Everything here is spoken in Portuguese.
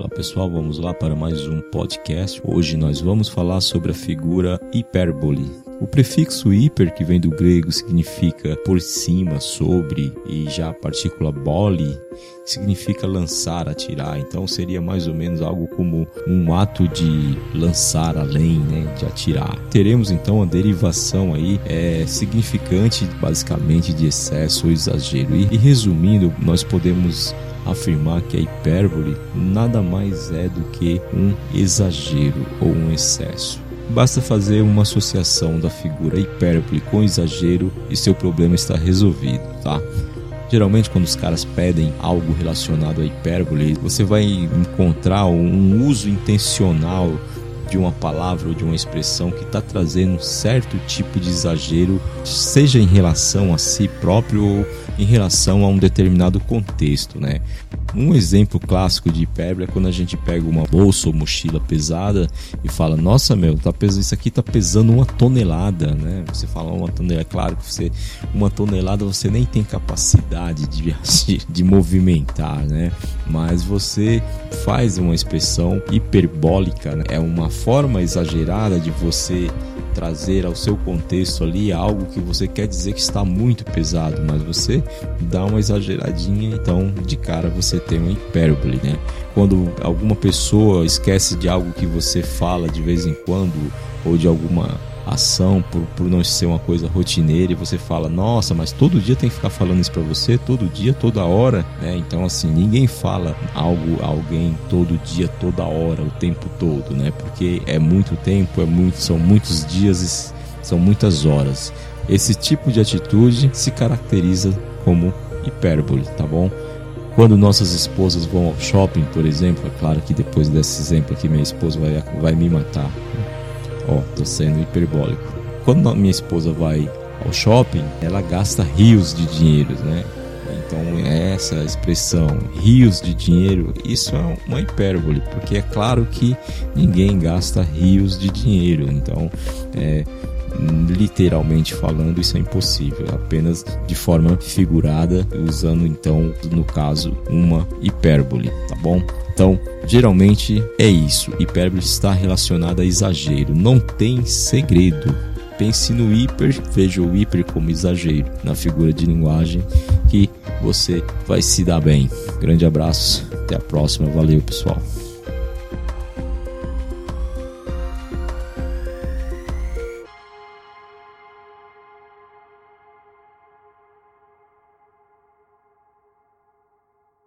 Olá pessoal, vamos lá para mais um podcast. Hoje nós vamos falar sobre a figura hipérbole. O prefixo hiper, que vem do grego, significa por cima, sobre, e já a partícula bole significa lançar, atirar. Então seria mais ou menos algo como um ato de lançar além, né, de atirar. Teremos então a derivação aí é significante, basicamente de excesso ou exagero. E, e resumindo, nós podemos afirmar que a hipérbole nada mais é do que um exagero ou um excesso. Basta fazer uma associação da figura hipérbole com exagero e seu problema está resolvido, tá? Geralmente, quando os caras pedem algo relacionado à hipérbole, você vai encontrar um uso intencional de uma palavra ou de uma expressão que está trazendo um certo tipo de exagero, seja em relação a si próprio ou em relação a um determinado contexto, né? Um exemplo clássico de hipérbole é quando a gente pega uma bolsa ou mochila pesada e fala: Nossa, meu, tá pesando, isso aqui tá pesando uma tonelada, né? Você fala uma tonelada, é claro que você, uma tonelada você nem tem capacidade de, de movimentar, né? Mas você faz uma expressão hiperbólica, né? é uma forma exagerada de você trazer ao seu contexto ali algo que você quer dizer que está muito pesado, mas você dá uma exageradinha, então de cara você tem uma hipérbole, né? Quando alguma pessoa esquece de algo que você fala de vez em quando ou de alguma ação, por, por não ser uma coisa rotineira, e você fala, nossa, mas todo dia tem que ficar falando isso para você, todo dia, toda hora, né? Então, assim, ninguém fala algo a alguém todo dia, toda hora, o tempo todo, né? Porque é muito tempo, é muito, são muitos dias são muitas horas. Esse tipo de atitude se caracteriza como hipérbole, tá bom? Quando nossas esposas vão ao shopping, por exemplo, é claro que depois desse exemplo aqui minha esposa vai, vai me matar. Ó, tô sendo hiperbólico. Quando minha esposa vai ao shopping, ela gasta rios de dinheiro, né? Então essa expressão rios de dinheiro, isso é uma hipérbole, porque é claro que ninguém gasta rios de dinheiro. Então, é, literalmente falando, isso é impossível, apenas de forma figurada, usando então, no caso, uma hipérbole, tá bom? Então, geralmente é isso. Hipérbole está relacionada a exagero. Não tem segredo. Pense no hiper, veja o hiper como exagero na figura de linguagem que você vai se dar bem. Grande abraço, até a próxima. Valeu, pessoal.